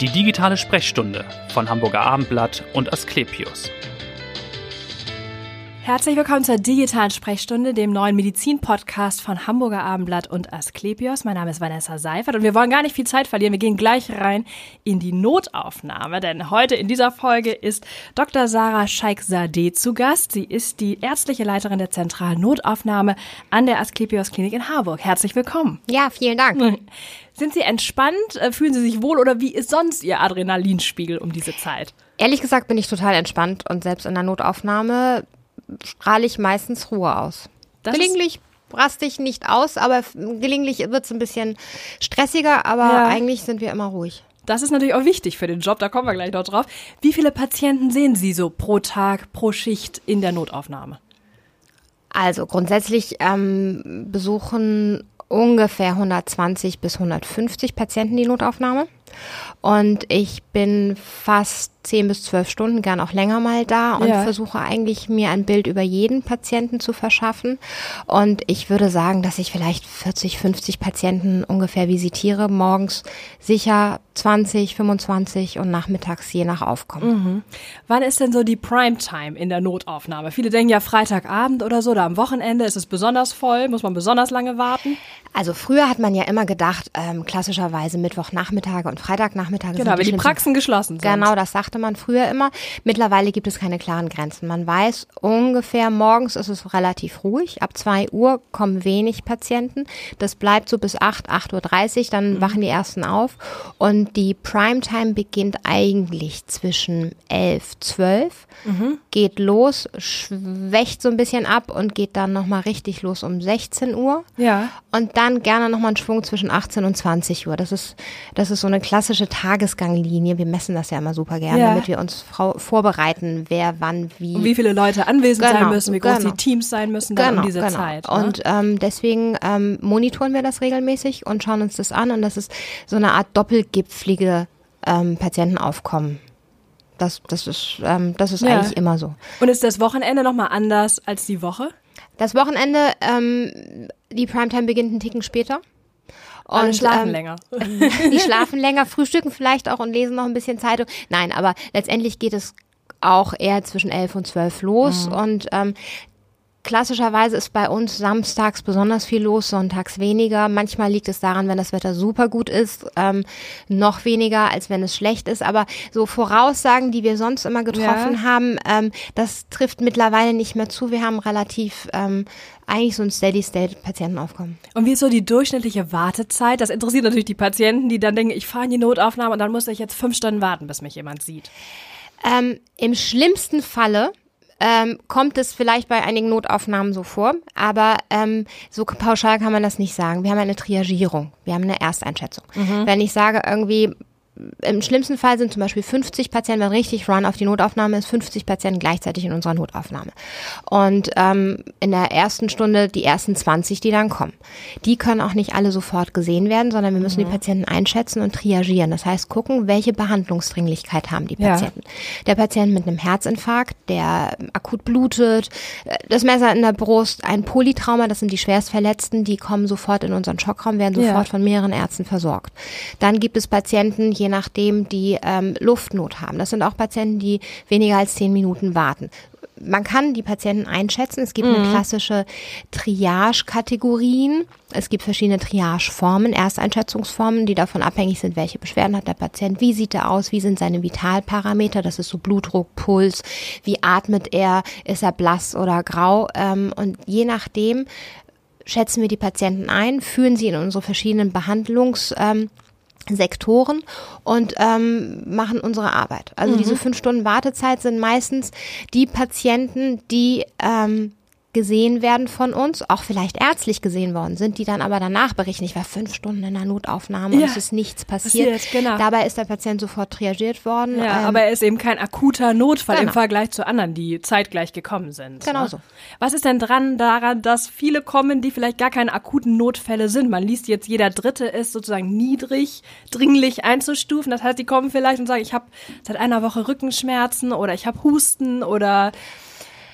Die digitale Sprechstunde von Hamburger Abendblatt und Asklepios. Herzlich willkommen zur digitalen Sprechstunde, dem neuen Medizin-Podcast von Hamburger Abendblatt und Asklepios. Mein Name ist Vanessa Seifert und wir wollen gar nicht viel Zeit verlieren. Wir gehen gleich rein in die Notaufnahme, denn heute in dieser Folge ist Dr. Sarah Scheik-Sade zu Gast. Sie ist die ärztliche Leiterin der zentralen Notaufnahme an der Asklepios Klinik in Harburg. Herzlich willkommen. Ja, vielen Dank. Sind Sie entspannt? Äh, fühlen Sie sich wohl oder wie ist sonst Ihr Adrenalinspiegel um diese Zeit? Ehrlich gesagt bin ich total entspannt und selbst in der Notaufnahme strahle ich meistens Ruhe aus. Das gelegentlich raste ich nicht aus, aber gelegentlich wird es ein bisschen stressiger, aber ja. eigentlich sind wir immer ruhig. Das ist natürlich auch wichtig für den Job, da kommen wir gleich noch drauf. Wie viele Patienten sehen Sie so pro Tag, pro Schicht in der Notaufnahme? Also grundsätzlich ähm, besuchen ungefähr 120 bis 150 Patienten die Notaufnahme. Und ich bin fast zehn bis zwölf Stunden, gern auch länger mal da und ja. versuche eigentlich mir ein Bild über jeden Patienten zu verschaffen. Und ich würde sagen, dass ich vielleicht 40, 50 Patienten ungefähr visitiere, morgens sicher 20, 25 und nachmittags je nach Aufkommen. Mhm. Wann ist denn so die Primetime in der Notaufnahme? Viele denken ja Freitagabend oder so, oder am Wochenende ist es besonders voll, muss man besonders lange warten. Also früher hat man ja immer gedacht, ähm, klassischerweise Mittwochnachmittage und Freitagnachmittage genau, sind die, die Praxen geschlossen sind. Genau, das sagte man früher immer. Mittlerweile gibt es keine klaren Grenzen. Man weiß ungefähr, morgens ist es relativ ruhig. Ab zwei Uhr kommen wenig Patienten. Das bleibt so bis acht, acht Uhr, dreißig. dann mhm. wachen die ersten auf. Und die Primetime beginnt eigentlich zwischen elf, zwölf, mhm. geht los, schwächt so ein bisschen ab und geht dann nochmal richtig los um 16 Uhr. Ja. Und dann gerne nochmal einen Schwung zwischen 18 und 20 Uhr. Das ist, das ist so eine klassische Tagesganglinie. Wir messen das ja immer super gerne, ja. damit wir uns vorbereiten, wer wann wie. Und wie viele Leute anwesend genau, sein müssen, wie groß genau. die Teams sein müssen dann genau, um diese genau. Zeit. Ne? Und ähm, deswegen ähm, monitoren wir das regelmäßig und schauen uns das an. Und das ist so eine Art doppelgipflige ähm, Patientenaufkommen. Das, das ist, ähm, das ist ja. eigentlich immer so. Und ist das Wochenende nochmal anders als die Woche? Das Wochenende, ähm, die Primetime beginnt einen Ticken später. Und Alle schlafen ähm, länger. Die schlafen länger, frühstücken vielleicht auch und lesen noch ein bisschen Zeitung. Nein, aber letztendlich geht es auch eher zwischen elf und zwölf los. Mhm. Und ähm, Klassischerweise ist bei uns samstags besonders viel los, sonntags weniger. Manchmal liegt es daran, wenn das Wetter super gut ist, ähm, noch weniger, als wenn es schlecht ist. Aber so Voraussagen, die wir sonst immer getroffen ja. haben, ähm, das trifft mittlerweile nicht mehr zu. Wir haben relativ ähm, eigentlich so ein Steady-State-Patientenaufkommen. Und wie ist so die durchschnittliche Wartezeit? Das interessiert natürlich die Patienten, die dann denken, ich fahre in die Notaufnahme und dann muss ich jetzt fünf Stunden warten, bis mich jemand sieht. Ähm, Im schlimmsten Falle ähm, kommt es vielleicht bei einigen Notaufnahmen so vor, aber ähm, so pauschal kann man das nicht sagen. Wir haben eine Triagierung, wir haben eine Ersteinschätzung. Mhm. Wenn ich sage irgendwie im schlimmsten Fall sind zum Beispiel 50 Patienten, wenn richtig Run auf die Notaufnahme ist, 50 Patienten gleichzeitig in unserer Notaufnahme. Und ähm, in der ersten Stunde die ersten 20, die dann kommen. Die können auch nicht alle sofort gesehen werden, sondern wir müssen mhm. die Patienten einschätzen und triagieren. Das heißt, gucken, welche Behandlungsdringlichkeit haben die Patienten. Ja. Der Patient mit einem Herzinfarkt, der akut blutet, das Messer in der Brust, ein Polytrauma, das sind die Schwerstverletzten, die kommen sofort in unseren Schockraum, werden sofort ja. von mehreren Ärzten versorgt. Dann gibt es Patienten, je je nachdem, die ähm, Luftnot haben. Das sind auch Patienten, die weniger als zehn Minuten warten man kann die Patienten einschätzen. Es gibt mhm. eine klassische Triage-Kategorien. Es gibt verschiedene Triage-Formen, Ersteinschätzungsformen, die davon abhängig sind, welche Beschwerden hat der Patient, wie sieht er aus, wie sind seine Vitalparameter, das ist so Blutdruck, Puls, wie atmet er, ist er blass oder grau. Ähm, und je nachdem schätzen wir die Patienten ein, führen sie in unsere verschiedenen Behandlungs- ähm, Sektoren und ähm, machen unsere Arbeit. Also mhm. diese fünf Stunden Wartezeit sind meistens die Patienten, die ähm, gesehen werden von uns, auch vielleicht ärztlich gesehen worden sind, die dann aber danach berichten, ich war fünf Stunden in der Notaufnahme ja, und es ist nichts passiert. passiert genau. Dabei ist der Patient sofort triagiert worden. Ja, ähm, aber er ist eben kein akuter Notfall genau. im Vergleich zu anderen, die zeitgleich gekommen sind. Genau ne? so. Was ist denn dran daran, dass viele kommen, die vielleicht gar keine akuten Notfälle sind? Man liest jetzt, jeder Dritte ist sozusagen niedrig, dringlich einzustufen. Das heißt, die kommen vielleicht und sagen, ich habe seit einer Woche Rückenschmerzen oder ich habe Husten oder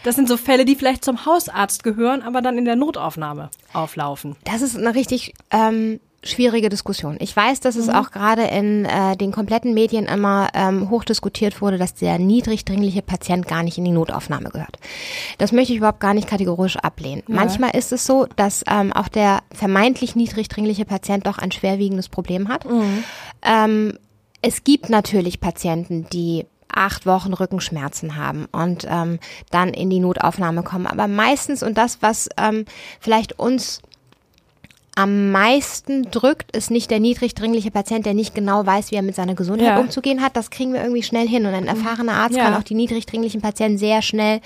das sind so Fälle, die vielleicht zum Hausarzt gehören, aber dann in der Notaufnahme auflaufen. Das ist eine richtig ähm, schwierige Diskussion. Ich weiß, dass es auch gerade in äh, den kompletten Medien immer ähm, hochdiskutiert wurde, dass der niedrig dringliche Patient gar nicht in die Notaufnahme gehört. Das möchte ich überhaupt gar nicht kategorisch ablehnen. Manchmal ist es so, dass ähm, auch der vermeintlich niedrig dringliche Patient doch ein schwerwiegendes Problem hat. Ähm, es gibt natürlich Patienten, die acht Wochen Rückenschmerzen haben und ähm, dann in die Notaufnahme kommen. Aber meistens, und das, was ähm, vielleicht uns am meisten drückt, ist nicht der niedrig dringliche Patient, der nicht genau weiß, wie er mit seiner Gesundheit Ja. umzugehen hat. Das kriegen wir irgendwie schnell hin. Und ein erfahrener Arzt Ja. kann auch die niedrig dringlichen Patienten sehr schnell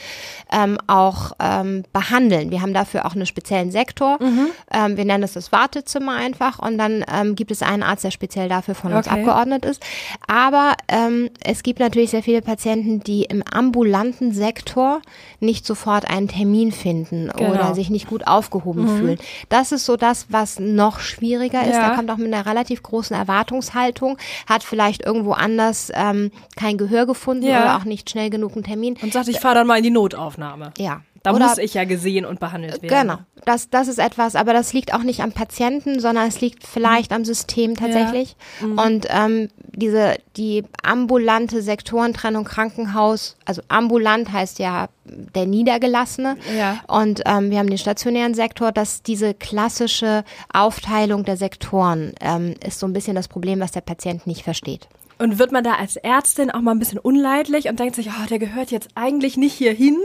ähm, auch ähm, behandeln. Wir haben dafür auch einen speziellen Sektor. Mhm. Ähm, wir nennen es das Wartezimmer einfach. Und dann ähm, gibt es einen Arzt, der speziell dafür von uns Okay. abgeordnet ist. Aber ähm, es gibt natürlich sehr viele Patienten, die im ambulanten Sektor nicht sofort einen Termin finden Genau. oder sich nicht gut aufgehoben fühlen. Das ist so das, was noch schwieriger ist. Ja. Da kommt auch mit einer relativ großen Erwartungshaltung, hat vielleicht irgendwo anders ähm, kein Gehör gefunden Ja. oder auch nicht schnell genug einen Termin. Und sagt, ich fahre dann mal in die Notaufnahme. Ja. Da Oder- muss ich ja gesehen und behandelt werden. Genau, das, das ist etwas, aber das liegt auch nicht am Patienten, sondern es liegt vielleicht am System tatsächlich. Und ähm, diese die ambulante Sektorentrennung Krankenhaus, also ambulant heißt ja der Niedergelassene. Ja. Und ähm, wir haben den stationären Sektor, dass diese klassische Aufteilung der Sektoren ähm, ist so ein bisschen das Problem, was der Patient nicht versteht. Und wird man da als Ärztin auch mal ein bisschen unleidlich und denkt sich, oh, der gehört jetzt eigentlich nicht hier hin,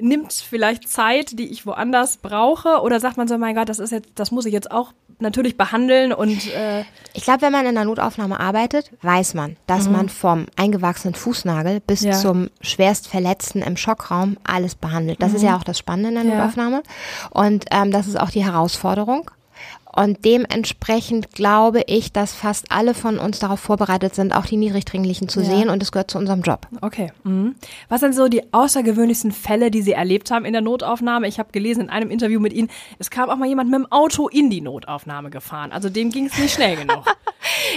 nimmt vielleicht Zeit, die ich woanders brauche? Oder sagt man so, mein Gott, das ist jetzt, das muss ich jetzt auch natürlich behandeln und äh, Ich glaube, wenn man in der Notaufnahme arbeitet, weiß man, dass man vom eingewachsenen Fußnagel bis Ja. zum schwerst Verletzten im Schockraum alles behandelt. Das ist ja auch das Spannende in der Ja. Notaufnahme. Und ähm, das ist auch die Herausforderung. Und dementsprechend glaube ich, dass fast alle von uns darauf vorbereitet sind, auch die Niedrigdringlichen zu Ja. sehen. Und es gehört zu unserem Job. Okay. Mhm. Was sind so die außergewöhnlichsten Fälle, die Sie erlebt haben in der Notaufnahme? Ich habe gelesen in einem Interview mit Ihnen, es kam auch mal jemand mit dem Auto in die Notaufnahme gefahren. Also dem ging es nicht schnell genug.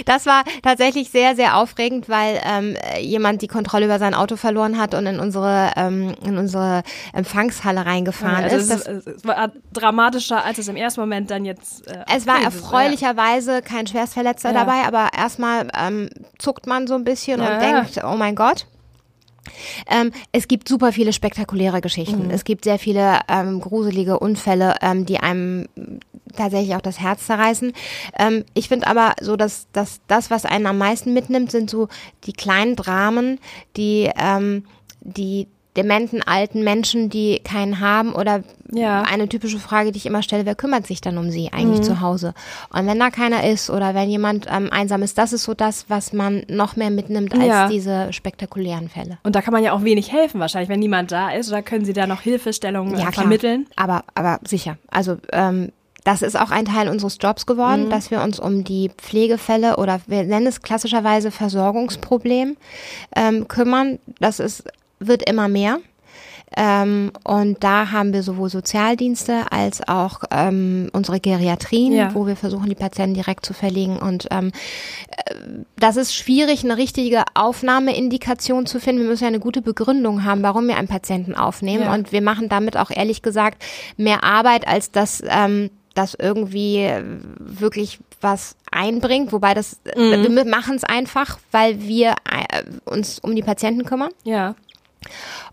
Das war tatsächlich sehr, sehr aufregend, weil ähm, jemand die Kontrolle über sein Auto verloren hat und in unsere, ähm, in unsere Empfangshalle reingefahren also ist. Das, es war dramatischer, als es im ersten Moment dann jetzt. Äh, es war erfreulicherweise kein Schwerstverletzter Ja. dabei, aber erstmal ähm, zuckt man so ein bisschen Ja, und denkt, oh mein Gott. Ähm, es gibt super viele spektakuläre Mhm. Geschichten. Es gibt sehr viele ähm, gruselige Unfälle, ähm, die einem tatsächlich auch das Herz zerreißen. Ähm, ich finde aber so, dass, dass das, was einen am meisten mitnimmt, sind so die kleinen Dramen, die ähm, die dementen alten Menschen, die keinen haben oder Ja. eine typische Frage, die ich immer stelle, wer kümmert sich dann um sie eigentlich Mhm. zu Hause? Und wenn da keiner ist oder wenn jemand ähm, einsam ist, das ist so das, was man noch mehr mitnimmt als Ja. diese spektakulären Fälle. Und da kann man ja auch wenig helfen, wahrscheinlich, wenn niemand da ist. Oder können Sie da noch Hilfestellungen äh, vermitteln? Aber, aber sicher. Also ähm, das ist auch ein Teil unseres Jobs Mhm. geworden, dass wir uns um die Pflegefälle oder wir nennen es klassischerweise Versorgungsproblem ähm, kümmern. Das ist, wird immer mehr. Ähm, und da haben wir sowohl Sozialdienste als auch ähm, unsere Geriatrien, Ja. wo wir versuchen, die Patienten direkt zu verlegen. Und ähm, äh, das ist schwierig, eine richtige Aufnahmeindikation zu finden. Wir müssen ja eine gute Begründung haben, warum wir einen Patienten aufnehmen. Ja. Und wir machen damit auch ehrlich gesagt mehr Arbeit, als dass ähm, das irgendwie äh, wirklich was einbringt. Wobei das, äh, wir machen es einfach, weil wir uns um die Patienten kümmern Ja.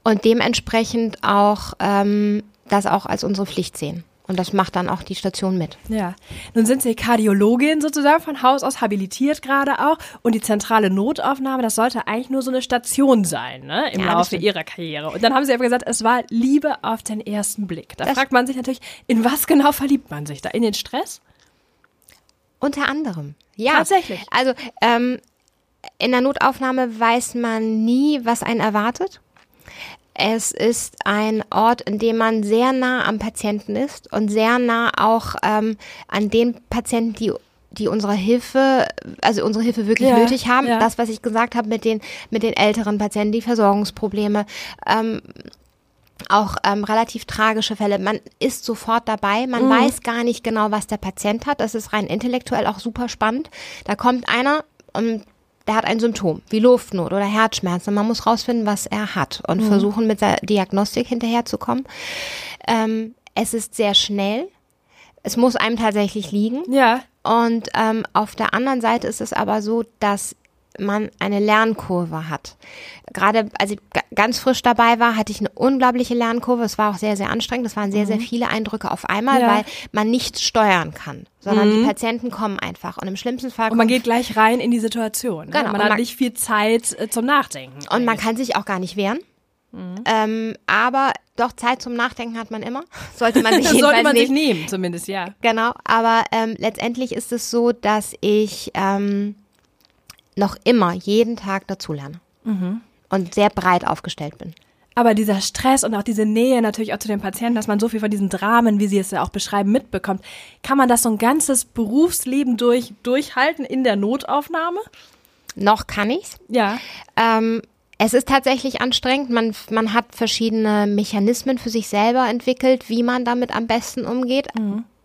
Und dementsprechend auch ähm, das auch als unsere Pflicht sehen. Und das macht dann auch die Station mit. Ja, nun sind Sie Kardiologin sozusagen von Haus aus habilitiert gerade auch und die zentrale Notaufnahme, das sollte eigentlich nur so eine Station sein, ne, im Ja, Laufe. Ihrer Karriere. Und dann haben Sie aber gesagt, es war Liebe auf den ersten Blick. Da Das- fragt man sich natürlich, in was genau verliebt man sich da? In den Stress? Unter anderem. Ja. Tatsächlich. Also ähm, in der Notaufnahme weiß man nie, was einen erwartet. Es ist ein Ort, in dem man sehr nah am Patienten ist und sehr nah auch ähm, an den Patienten, die die unsere Hilfe, also unsere Hilfe wirklich Ja, nötig haben. ja. Das, was ich gesagt habe mit den mit den älteren Patienten, die Versorgungsprobleme, ähm, auch ähm, relativ tragische Fälle. Man ist sofort dabei, man weiß gar nicht genau, was der Patient hat. Das ist rein intellektuell auch super spannend. Da kommt einer und der hat ein Symptom, wie Luftnot oder Herzschmerzen. Man muss rausfinden, was er hat und versuchen, mit der Diagnostik hinterherzukommen. Ähm, es ist sehr schnell. Es muss einem tatsächlich liegen. Ja. Und ähm, auf der anderen Seite ist es aber so, dass man eine Lernkurve hat. Gerade als ich ganz frisch dabei war, hatte ich eine unglaubliche Lernkurve. Es war auch sehr, sehr anstrengend. Es waren sehr, sehr viele Eindrücke auf einmal, Ja. weil man nichts steuern kann, sondern die Patienten kommen einfach. Und im schlimmsten Fall Und man geht gleich rein in die Situation. Ne? Genau, Man und hat man- nicht viel Zeit äh, zum Nachdenken. Und man kann sich auch gar nicht wehren. Ähm, aber doch Zeit zum Nachdenken hat man immer. Sollte man sich sollte man nicht. sich nehmen, zumindest, ja. Genau, aber ähm, letztendlich ist es so, dass ich ähm, noch immer jeden Tag dazulerne. Und sehr breit aufgestellt bin. Aber dieser Stress und auch diese Nähe natürlich auch zu den Patienten, dass man so viel von diesen Dramen, wie Sie es ja auch beschreiben, mitbekommt, kann man das so ein ganzes Berufsleben durch, durchhalten in der Notaufnahme? Noch kann ich's. Ja. Ähm, es ist tatsächlich anstrengend. Man, man hat verschiedene Mechanismen für sich selber entwickelt, wie man damit am besten umgeht.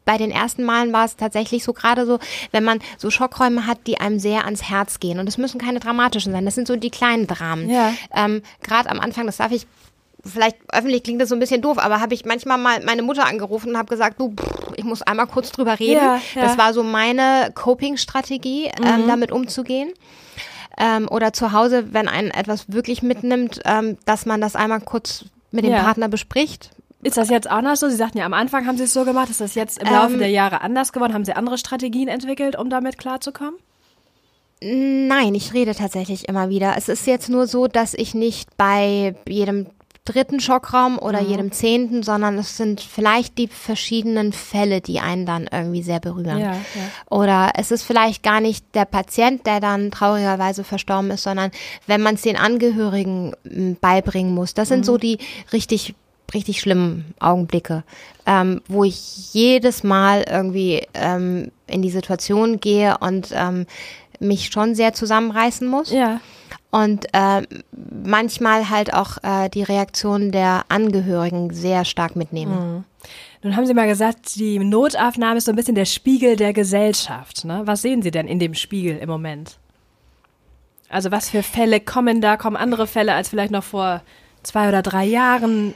Bei den ersten Malen war es tatsächlich so gerade so, wenn man so Schockräume hat, die einem sehr ans Herz gehen. Und es müssen keine dramatischen sein. Das sind so die kleinen Dramen. Ja. Ähm, gerade am Anfang, das darf ich vielleicht öffentlich klingt das so ein bisschen doof, aber habe ich manchmal mal meine Mutter angerufen und habe gesagt, du, pff, ich muss einmal kurz drüber reden. Ja, ja. Das war so meine Coping-Strategie, ähm, damit umzugehen. Ähm, oder zu Hause, wenn einen etwas wirklich mitnimmt, ähm, dass man das einmal kurz mit dem Ja. Partner bespricht. Ist das jetzt auch noch so? Sie sagten ja, am Anfang haben Sie es so gemacht. Ist das jetzt im Laufe Ähm, der Jahre anders geworden? Haben Sie andere Strategien entwickelt, um damit klarzukommen? Nein, ich rede tatsächlich immer wieder. Es ist jetzt nur so, dass ich nicht bei jedem dritten Schockraum oder Mhm. jedem zehnten, sondern es sind vielleicht die verschiedenen Fälle, die einen dann irgendwie sehr berühren. Ja, ja. Oder es ist vielleicht gar nicht der Patient, der dann traurigerweise verstorben ist, sondern wenn man es den Angehörigen m, beibringen muss. Das sind Mhm. so die richtig richtig schlimmen Augenblicke, ähm, wo ich jedes Mal irgendwie ähm, in die Situation gehe und ähm, mich schon sehr zusammenreißen muss Ja. und äh, manchmal halt auch äh, die Reaktion der Angehörigen sehr stark mitnehme. Nun haben Sie mal gesagt, die Notaufnahme ist so ein bisschen der Spiegel der Gesellschaft. Ne? Was sehen Sie denn in dem Spiegel im Moment? Also was für Fälle kommen da? Kommen andere Fälle als vielleicht noch vor zwei oder drei Jahren?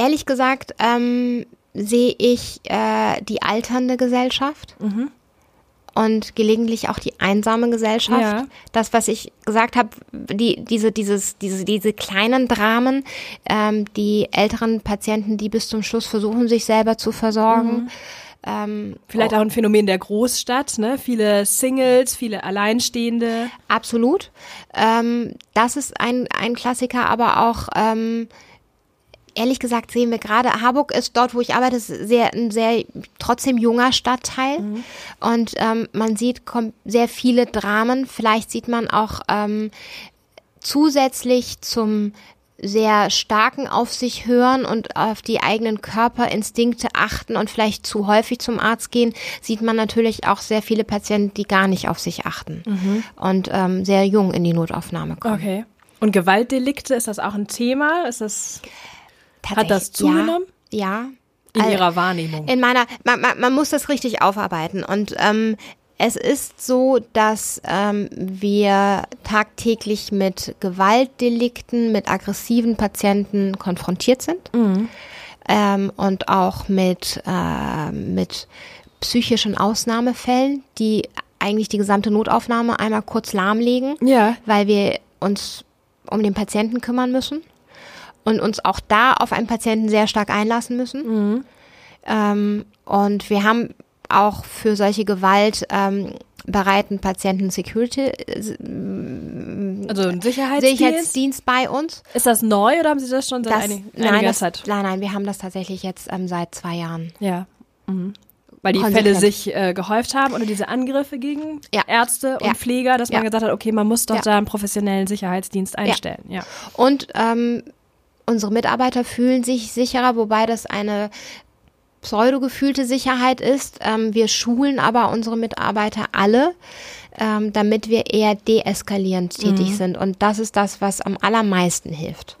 Ehrlich gesagt ähm, sehe ich äh, die alternde Gesellschaft und gelegentlich auch die einsame Gesellschaft. Ja. Das, was ich gesagt habe, die, diese, dieses, diese, diese kleinen Dramen, ähm, die älteren Patienten, die bis zum Schluss versuchen, sich selber zu versorgen. Ähm, Vielleicht auch ein Phänomen der Großstadt, ne? Viele Singles, viele Alleinstehende. Absolut. Ähm, das ist ein, ein Klassiker, aber auch ähm, ehrlich gesagt sehen wir gerade, Harburg ist dort, wo ich arbeite, ist sehr, ein sehr trotzdem junger Stadtteil. Und ähm, man sieht sehr viele Dramen. Vielleicht sieht man auch ähm, zusätzlich zum sehr starken auf sich hören und auf die eigenen Körperinstinkte achten und vielleicht zu häufig zum Arzt gehen, sieht man natürlich auch sehr viele Patienten, die gar nicht auf sich achten und ähm, sehr jung in die Notaufnahme kommen. Okay. Und Gewaltdelikte, ist das auch ein Thema? Ist das Hat das zugenommen? Ja. ja. in Also, Ihrer Wahrnehmung? in meiner, man, man, man muss das richtig aufarbeiten und ähm, es ist so, dass ähm, wir tagtäglich mit Gewaltdelikten, mit aggressiven Patienten konfrontiert sind ähm, und auch mit, äh, mit psychischen Ausnahmefällen, die eigentlich die gesamte Notaufnahme einmal kurz lahmlegen Ja. weil wir uns um den Patienten kümmern müssen und uns auch da auf einen Patienten sehr stark einlassen müssen. Ähm, und wir haben auch für solche Gewalt ähm, bereiten Patienten Security äh, Also ein Sicherheitsdienst? Sicherheitsdienst bei uns. Ist das neu oder haben Sie das schon seit Das, einig, nein, einiger das, Zeit? nein, nein, wir haben das tatsächlich jetzt ähm, seit zwei Jahren. Ja. Mhm. Weil die Konsequent. Fälle sich äh, gehäuft haben oder diese Angriffe gegen Ja. Ärzte und Ja. Pfleger, dass man Ja. gesagt hat, okay, man muss doch da einen professionellen Sicherheitsdienst einstellen. Ja. Und ähm, unsere Mitarbeiter fühlen sich sicherer, wobei das eine pseudo-gefühlte Sicherheit ist. Ähm, wir schulen aber unsere Mitarbeiter alle, ähm, damit wir eher deeskalierend tätig sind. Und das ist das, was am allermeisten hilft.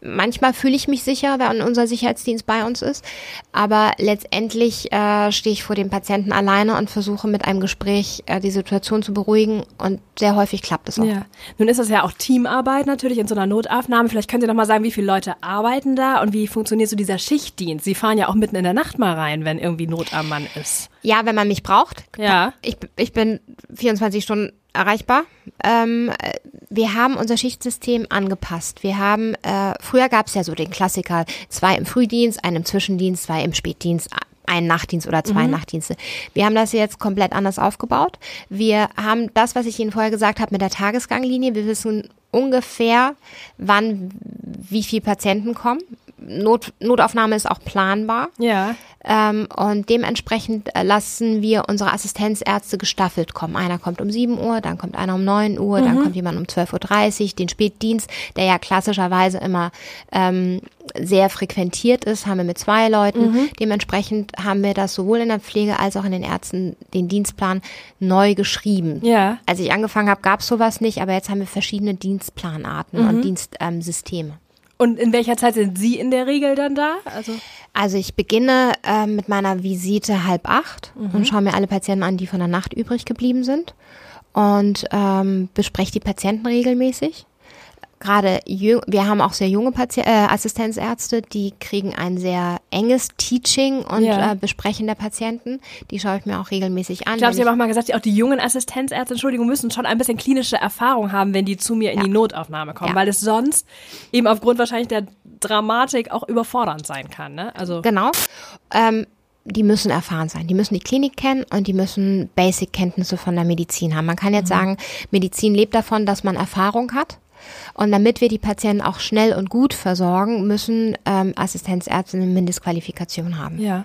Manchmal fühle ich mich sicher, wenn unser Sicherheitsdienst bei uns ist. Aber letztendlich äh, stehe ich vor dem Patienten alleine und versuche mit einem Gespräch äh, die Situation zu beruhigen. Und sehr häufig klappt es auch. Ja. Nun ist das ja auch Teamarbeit natürlich in so einer Notaufnahme. Vielleicht können Sie noch mal sagen, wie viele Leute arbeiten da und wie funktioniert so dieser Schichtdienst? Sie fahren ja auch mitten in der Nacht mal rein, wenn irgendwie Not am Mann ist. Ja, wenn man mich braucht. Ja. Ich, ich bin 24 Stunden erreichbar. Ähm, wir haben unser Schichtsystem angepasst. Wir haben, äh, früher gab es ja so den Klassiker, zwei im Frühdienst, einen im Zwischendienst, zwei im Spätdienst, einen Nachtdienst oder zwei mhm. Nachtdienste. Wir haben das jetzt komplett anders aufgebaut. Wir haben das, was ich Ihnen vorher gesagt habe, mit der Tagesganglinie. Wir wissen ungefähr, wann wie viele Patienten kommen. Not, Notaufnahme ist auch planbar. Ja. Ähm, und dementsprechend äh, lassen wir unsere Assistenzärzte gestaffelt kommen. Einer kommt um 7 Uhr, dann kommt einer um 9 Uhr, mhm. dann kommt jemand um 12.30 Uhr. Den Spätdienst, der ja klassischerweise immer ähm, sehr frequentiert ist, haben wir mit zwei Leuten. Mhm. Dementsprechend haben wir das sowohl in der Pflege als auch in den Ärzten den Dienstplan neu geschrieben. Ja. Als ich angefangen habe, gab es sowas nicht, aber jetzt haben wir verschiedene Dienstplanarten mhm. und Dienstsysteme. Ähm, und in welcher Zeit sind Sie in der Regel dann da? Also, also ich beginne äh, mit meiner Visite halb acht mhm. und schaue mir alle Patienten an, die von der Nacht übrig geblieben sind und ähm, bespreche die Patienten regelmäßig gerade wir haben auch sehr junge Pati äh, Assistenzärzte, die kriegen ein sehr enges Teaching und ja. äh, Besprechen der Patienten. Die schaue ich mir auch regelmäßig an. Ich glaube, Sie haben auch mal gesagt, auch die jungen Assistenzärzte, Entschuldigung, müssen schon ein bisschen klinische Erfahrung haben, wenn die zu mir in ja. die Notaufnahme kommen, ja. weil es sonst eben aufgrund wahrscheinlich der Dramatik auch überfordernd sein kann. Ne? Also genau. Ähm, die müssen erfahren sein. Die müssen die Klinik kennen und die müssen Basic-Kenntnisse von der Medizin haben. Man kann jetzt mhm. sagen, Medizin lebt davon, dass man Erfahrung hat. Und damit wir die Patienten auch schnell und gut versorgen, müssen ähm, Assistenzärzte eine Mindestqualifikation haben. Ja.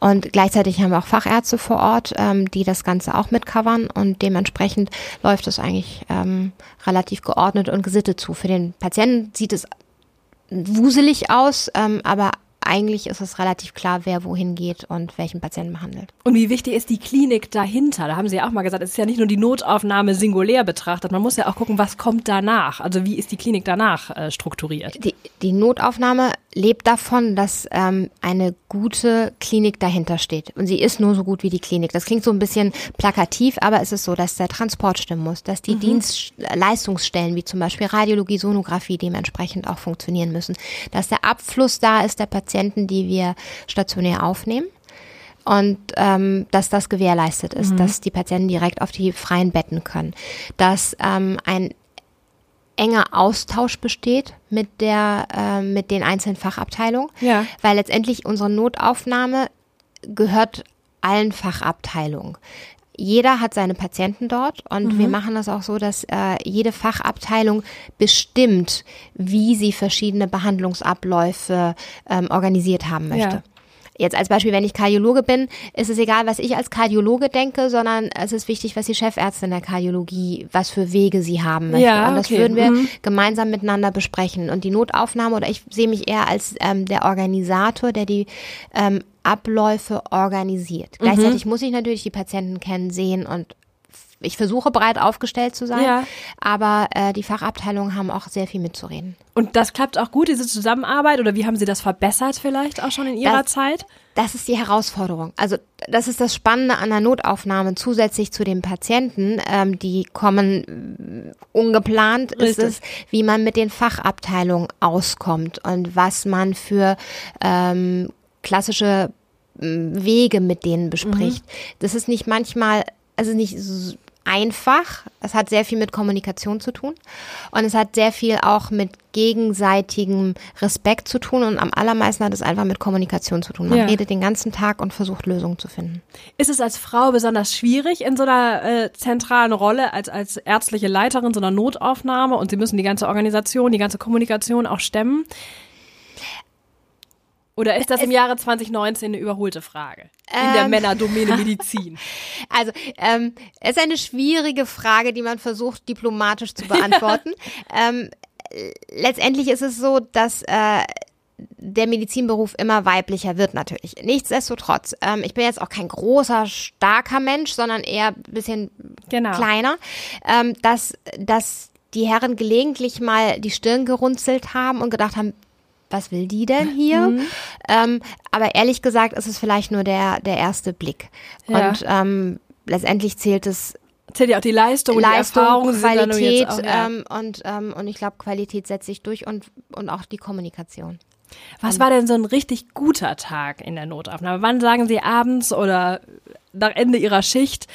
Und gleichzeitig haben wir auch Fachärzte vor Ort, ähm, die das Ganze auch mitcovern und dementsprechend läuft es eigentlich ähm, relativ geordnet und gesittet zu. Für den Patienten sieht es wuselig aus, ähm, aber eigentlich ist es relativ klar, wer wohin geht und welchen Patienten behandelt. Und wie wichtig ist die Klinik dahinter? Da haben Sie ja auch mal gesagt, es ist ja nicht nur die Notaufnahme singulär betrachtet, man muss ja auch gucken, was kommt danach. Also wie ist die Klinik danach äh, strukturiert? Die, die Notaufnahme lebt davon, dass ähm, eine gute Klinik dahinter steht. Und sie ist nur so gut wie die Klinik. Das klingt so ein bisschen plakativ, aber es ist so, dass der Transport stimmen muss, dass die mhm. Dienstleistungsstellen wie zum Beispiel Radiologie, Sonographie dementsprechend auch funktionieren müssen, dass der Abfluss da ist der Patienten, die wir stationär aufnehmen und ähm, dass das gewährleistet ist, mhm. dass die Patienten direkt auf die freien Betten können, dass ähm, ein enger Austausch besteht mit der äh, mit den einzelnen Fachabteilungen, ja. weil letztendlich unsere Notaufnahme gehört allen Fachabteilungen. Jeder hat seine Patienten dort und mhm. wir machen das auch so, dass äh, jede Fachabteilung bestimmt, wie sie verschiedene Behandlungsabläufe ähm, organisiert haben möchte. Ja. Jetzt als Beispiel, wenn ich Kardiologe bin, ist es egal, was ich als Kardiologe denke, sondern es ist wichtig, was die Chefärztin der Kardiologie, was für Wege sie haben möchte. Ja, und das okay. würden wir mhm. gemeinsam miteinander besprechen. Und die Notaufnahme, oder ich sehe mich eher als ähm, der Organisator, der die ähm, Abläufe organisiert. Mhm. Gleichzeitig muss ich natürlich die Patienten kennen, sehen und ich versuche breit aufgestellt zu sein, ja. aber äh, die Fachabteilungen haben auch sehr viel mitzureden. Und das klappt auch gut, diese Zusammenarbeit, oder wie haben Sie das verbessert vielleicht auch schon in Ihrer das, Zeit? Das ist die Herausforderung. Also das ist das Spannende an der Notaufnahme zusätzlich zu den Patienten, ähm, die kommen ungeplant, Richtig. ist es, wie man mit den Fachabteilungen auskommt und was man für ähm, klassische Wege mit denen bespricht. Mhm. Das ist nicht manchmal, also nicht einfach. Es hat sehr viel mit Kommunikation zu tun und es hat sehr viel auch mit gegenseitigem Respekt zu tun und am allermeisten hat es einfach mit Kommunikation zu tun. Man ja. redet den ganzen Tag und versucht Lösungen zu finden. Ist es als Frau besonders schwierig in so einer äh, zentralen Rolle als als ärztliche Leiterin so einer Notaufnahme und Sie müssen die ganze Organisation, die ganze Kommunikation auch stemmen? Oder ist das im Jahre 2019 eine überholte Frage? In ähm, der Männerdomäne Medizin. Also, ähm, es ist eine schwierige Frage, die man versucht, diplomatisch zu beantworten. ähm, letztendlich ist es so, dass äh, der Medizinberuf immer weiblicher wird natürlich. Nichtsdestotrotz, ähm, ich bin jetzt auch kein großer, starker Mensch, sondern eher ein bisschen genau. kleiner, ähm, dass, dass die Herren gelegentlich mal die Stirn gerunzelt haben und gedacht haben, was will die denn hier? Mhm. Ähm, aber ehrlich gesagt ist es vielleicht nur der, der erste Blick. Ja. Und ähm, letztendlich zählt es zählt ja auch die Leistung, Leistung die Erfahrung, Qualität auch, ja. ähm, und, ähm, und ich glaube, Qualität setzt sich durch und, und auch die Kommunikation. Was war denn so ein richtig guter Tag in der Notaufnahme? Wann sagen Sie abends oder nach Ende Ihrer Schicht,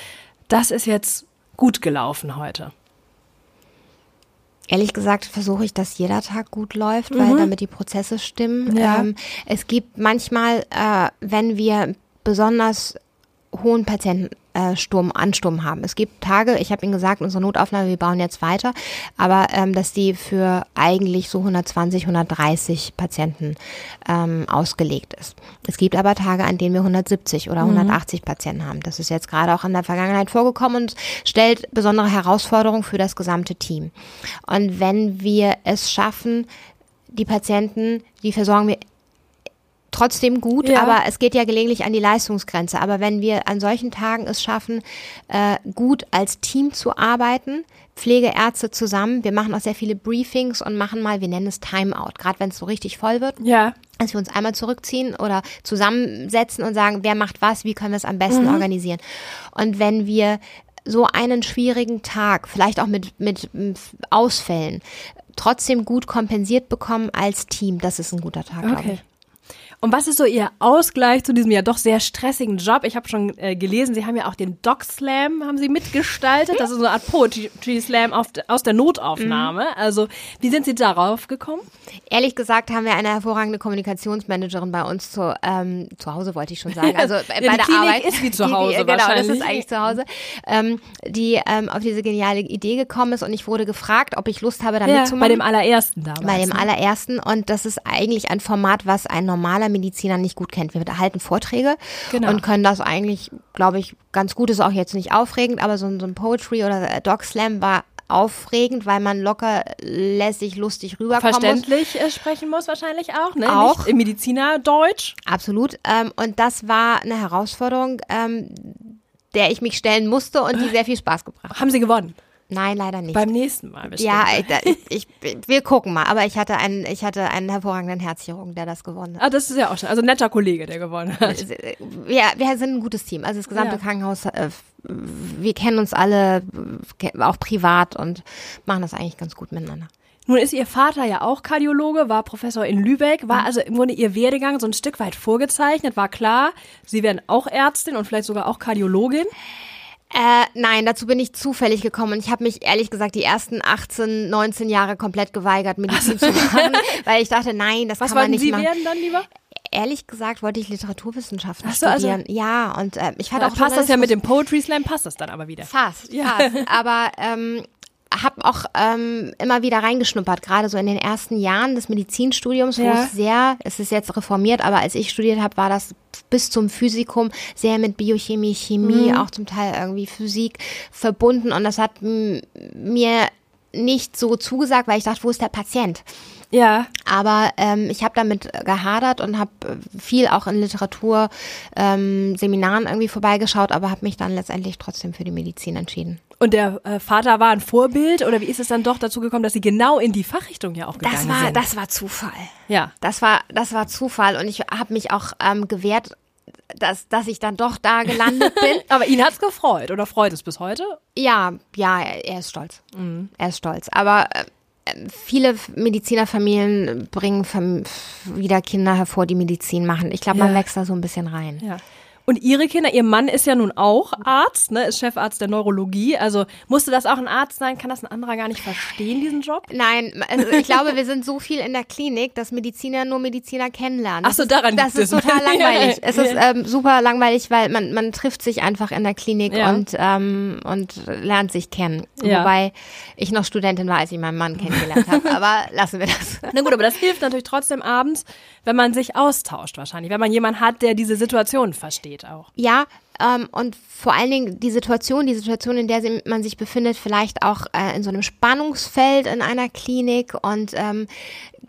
das ist jetzt gut gelaufen heute? Ehrlich gesagt versuche ich, dass jeder Tag gut läuft, weil mhm. damit die Prozesse stimmen. Ja. Ähm, es gibt manchmal, äh, wenn wir besonders hohen Patientensturm, äh, Ansturm haben. Es gibt Tage, ich habe Ihnen gesagt, unsere Notaufnahme, wir bauen jetzt weiter, aber ähm, dass die für eigentlich so 120, 130 Patienten ähm, ausgelegt ist. Es gibt aber Tage, an denen wir 170 oder 180 mhm. Patienten haben. Das ist jetzt gerade auch in der Vergangenheit vorgekommen und stellt besondere Herausforderungen für das gesamte Team. Und wenn wir es schaffen, die Patienten, die versorgen wir trotzdem gut, ja. aber es geht ja gelegentlich an die Leistungsgrenze. Aber wenn wir an solchen Tagen es schaffen, äh, gut als Team zu arbeiten, Pflegeärzte zusammen, wir machen auch sehr viele Briefings und machen mal, wir nennen es Timeout, gerade wenn es so richtig voll wird. Ja. Dass wir uns einmal zurückziehen oder zusammensetzen und sagen, wer macht was, wie können wir es am besten mhm. organisieren. Und wenn wir so einen schwierigen Tag, vielleicht auch mit, mit Ausfällen, trotzdem gut kompensiert bekommen als Team, das ist ein guter Tag, okay. glaube ich. Und was ist so Ihr Ausgleich zu diesem ja doch sehr stressigen Job? Ich habe schon äh, gelesen, Sie haben ja auch den Doc Slam haben Sie mitgestaltet. Das ist so eine Art Poetry Slam auf, aus der Notaufnahme. Mhm. Also wie sind Sie darauf gekommen? Ehrlich gesagt haben wir eine hervorragende Kommunikationsmanagerin bei uns zu, ähm, zu Hause, wollte ich schon sagen. Also bei der Klinik Arbeit. ist wie zu Hause die, die, Genau, das ist eigentlich zu Hause. Ähm, die ähm, auf diese geniale Idee gekommen ist und ich wurde gefragt, ob ich Lust habe, da ja, mitzumachen. Bei dem allerersten damals. Bei dem ne? allerersten und das ist eigentlich ein Format, was ein normaler Mediziner nicht gut kennt. Wir erhalten Vorträge genau. und können das eigentlich, glaube ich, ganz gut. Ist auch jetzt nicht aufregend, aber so, so ein Poetry oder Dog Slam war aufregend, weil man locker lässig, lustig rüberkommt. Verständlich muss. Äh, sprechen muss wahrscheinlich auch, ne? Auch. Nicht im Medizinerdeutsch. Absolut. Ähm, und das war eine Herausforderung, ähm, der ich mich stellen musste und die sehr viel Spaß gebracht hat. Haben Sie gewonnen? Nein, leider nicht. Beim nächsten Mal bestimmt. Ja, ich, ich, wir gucken mal. Aber ich hatte einen, ich hatte einen hervorragenden Herzchirurgen, der das gewonnen hat. Ah, das ist ja auch schon. Also ein netter Kollege, der gewonnen hat. Ja, wir sind ein gutes Team. Also das gesamte ja. Krankenhaus, äh, wir kennen uns alle, auch privat und machen das eigentlich ganz gut miteinander. Nun ist Ihr Vater ja auch Kardiologe, war Professor in Lübeck, war also im Grunde Ihr Werdegang so ein Stück weit vorgezeichnet, war klar, Sie werden auch Ärztin und vielleicht sogar auch Kardiologin. Äh, nein, dazu bin ich zufällig gekommen. Ich habe mich ehrlich gesagt die ersten 18, 19 Jahre komplett geweigert, Medizin zu machen, weil ich dachte, nein, das Was kann man nicht Sie machen. werden dann lieber? Ehrlich gesagt wollte ich Literaturwissenschaften so, also studieren. Also, ja, und äh, ich fand auch passt das ja mit dem Poetry Slam passt das dann aber wieder. Fast, ja. fast. Aber ähm, habe auch ähm, immer wieder reingeschnuppert, gerade so in den ersten Jahren des Medizinstudiums, wo ja. es sehr, es ist jetzt reformiert, aber als ich studiert habe, war das bis zum Physikum sehr mit Biochemie, Chemie, mhm. auch zum Teil irgendwie Physik verbunden und das hat mir nicht so zugesagt, weil ich dachte, wo ist der Patient? Ja. Aber ähm, ich habe damit gehadert und habe viel auch in Literatur, ähm, Seminaren irgendwie vorbeigeschaut, aber habe mich dann letztendlich trotzdem für die Medizin entschieden. Und der äh, Vater war ein Vorbild oder wie ist es dann doch dazu gekommen, dass Sie genau in die Fachrichtung ja auch gegangen das war, sind? Das war Zufall. Ja. Das war, das war Zufall und ich habe mich auch ähm, gewehrt, dass, dass ich dann doch da gelandet bin. Aber ihn hat's gefreut oder freut es bis heute? Ja, ja, er ist stolz. Mhm. Er ist stolz. Aber äh, viele Medizinerfamilien bringen wieder Kinder hervor, die Medizin machen. Ich glaube, man ja. wächst da so ein bisschen rein. Ja. Und Ihre Kinder, Ihr Mann ist ja nun auch Arzt, ne, ist Chefarzt der Neurologie. Also musste das auch ein Arzt sein? Kann das ein anderer gar nicht verstehen, diesen Job? Nein, also ich glaube, wir sind so viel in der Klinik, dass Mediziner nur Mediziner kennenlernen. Ach so, daran Das ist total langweilig. es ist ähm, super langweilig, weil man, man trifft sich einfach in der Klinik ja. und, ähm, und lernt sich kennen. Wobei ich noch Studentin war, als ich meinen Mann kennengelernt habe. Aber lassen wir das. Na gut, aber das hilft natürlich trotzdem abends, wenn man sich austauscht wahrscheinlich, wenn man jemanden hat, der diese Situation versteht geht auch. Ja, ähm, und vor allen Dingen die Situation, die Situation, in der man sich befindet, vielleicht auch äh, in so einem Spannungsfeld in einer Klinik und ähm,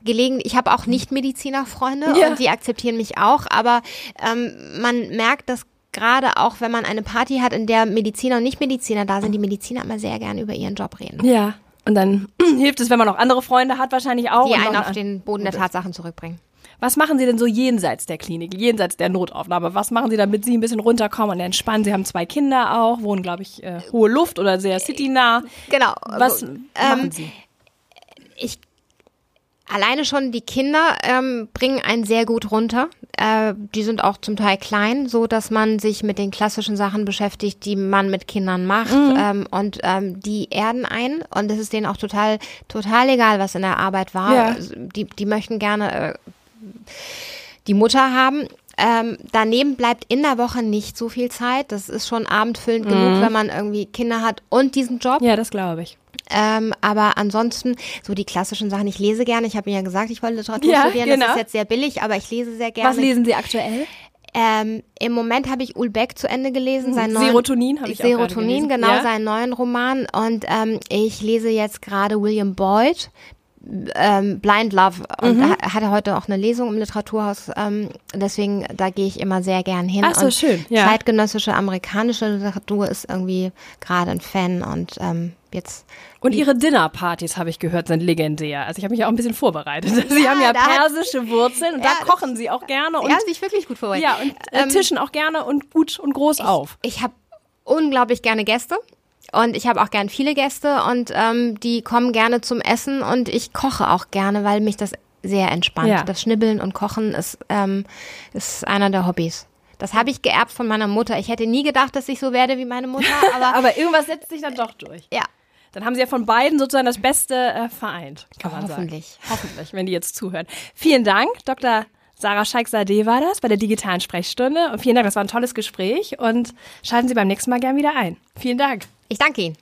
gelegen, ich habe auch Nicht-Mediziner-Freunde ja. und die akzeptieren mich auch, aber ähm, man merkt, dass gerade auch, wenn man eine Party hat, in der Mediziner und Nicht-Mediziner da sind, die Mediziner immer sehr gern über ihren Job reden. Ja. Und dann hilft es, wenn man noch andere Freunde hat, wahrscheinlich auch. Die einen auf den Boden der Tatsachen zurückbringen. Was machen Sie denn so jenseits der Klinik, jenseits der Notaufnahme? Was machen Sie, damit Sie ein bisschen runterkommen und entspannen? Sie haben zwei Kinder auch, wohnen, glaube ich, äh, hohe Luft oder sehr citynah. Genau. Was Ähm, machen Sie? ich alleine schon die Kinder ähm, bringen einen sehr gut runter. Äh, die sind auch zum Teil klein, so dass man sich mit den klassischen Sachen beschäftigt, die man mit Kindern macht. Ähm, und ähm, die erden ein und es ist denen auch total total egal, was in der Arbeit war. Ja. Also, Die die möchten gerne äh, die Mutter haben. Ähm, daneben bleibt in der Woche nicht so viel Zeit. Das ist schon abendfüllend genug, wenn man irgendwie Kinder hat und diesen Job. Ja, das glaube ich. Ähm, aber ansonsten, so die klassischen Sachen, ich lese gerne. Ich habe mir ja gesagt, ich wollte Literatur Ja, studieren. genau. Das ist jetzt sehr billig, aber ich lese sehr gerne. Was lesen Sie aktuell? Ähm, Im Moment habe ich Ulbeck zu Ende gelesen. Seinen neuen, Serotonin habe ich auch Serotonin, gelesen. genau, Ja. seinen neuen Roman. Und ähm, ich lese jetzt gerade William Boyd, ähm, Blind Love. Und Mhm. er hatte heute auch eine Lesung im Literaturhaus. Ähm, deswegen, da gehe ich immer sehr gern hin. Ach so, und schön, ja. Zeitgenössische amerikanische Literatur ist irgendwie gerade ein Fan. Und ähm, jetzt Und Ihre Dinnerpartys, habe ich gehört, sind legendär. Also ich habe mich auch ein bisschen vorbereitet. Sie haben ja da hat- persische Wurzeln und Ja, da kochen Sie auch gerne und ja, sich wirklich gut vorbereitet. ja, und äh, Ähm, tischen auch gerne und gut und groß auf. Ich habe unglaublich gerne Gäste. Und ich habe auch gern viele Gäste und ähm, die kommen gerne zum Essen und ich koche auch gerne, weil mich das sehr entspannt. Ja. Das Schnibbeln und Kochen ist, ähm, ist einer der Hobbys. Das habe ich geerbt von meiner Mutter. Ich hätte nie gedacht, dass ich so werde wie meine Mutter, aber Aber irgendwas setzt sich dann doch durch. ja, Dann haben Sie ja von beiden sozusagen das Beste äh, vereint, kann man hoffentlich. sagen. Hoffentlich, wenn die jetzt zuhören. Vielen Dank, Dr. Sarah Scheik-Sade war das bei der digitalen Sprechstunde. Und vielen Dank, das war ein tolles Gespräch und schalten Sie beim nächsten Mal gern wieder ein. Vielen Dank. Ich danke Ihnen.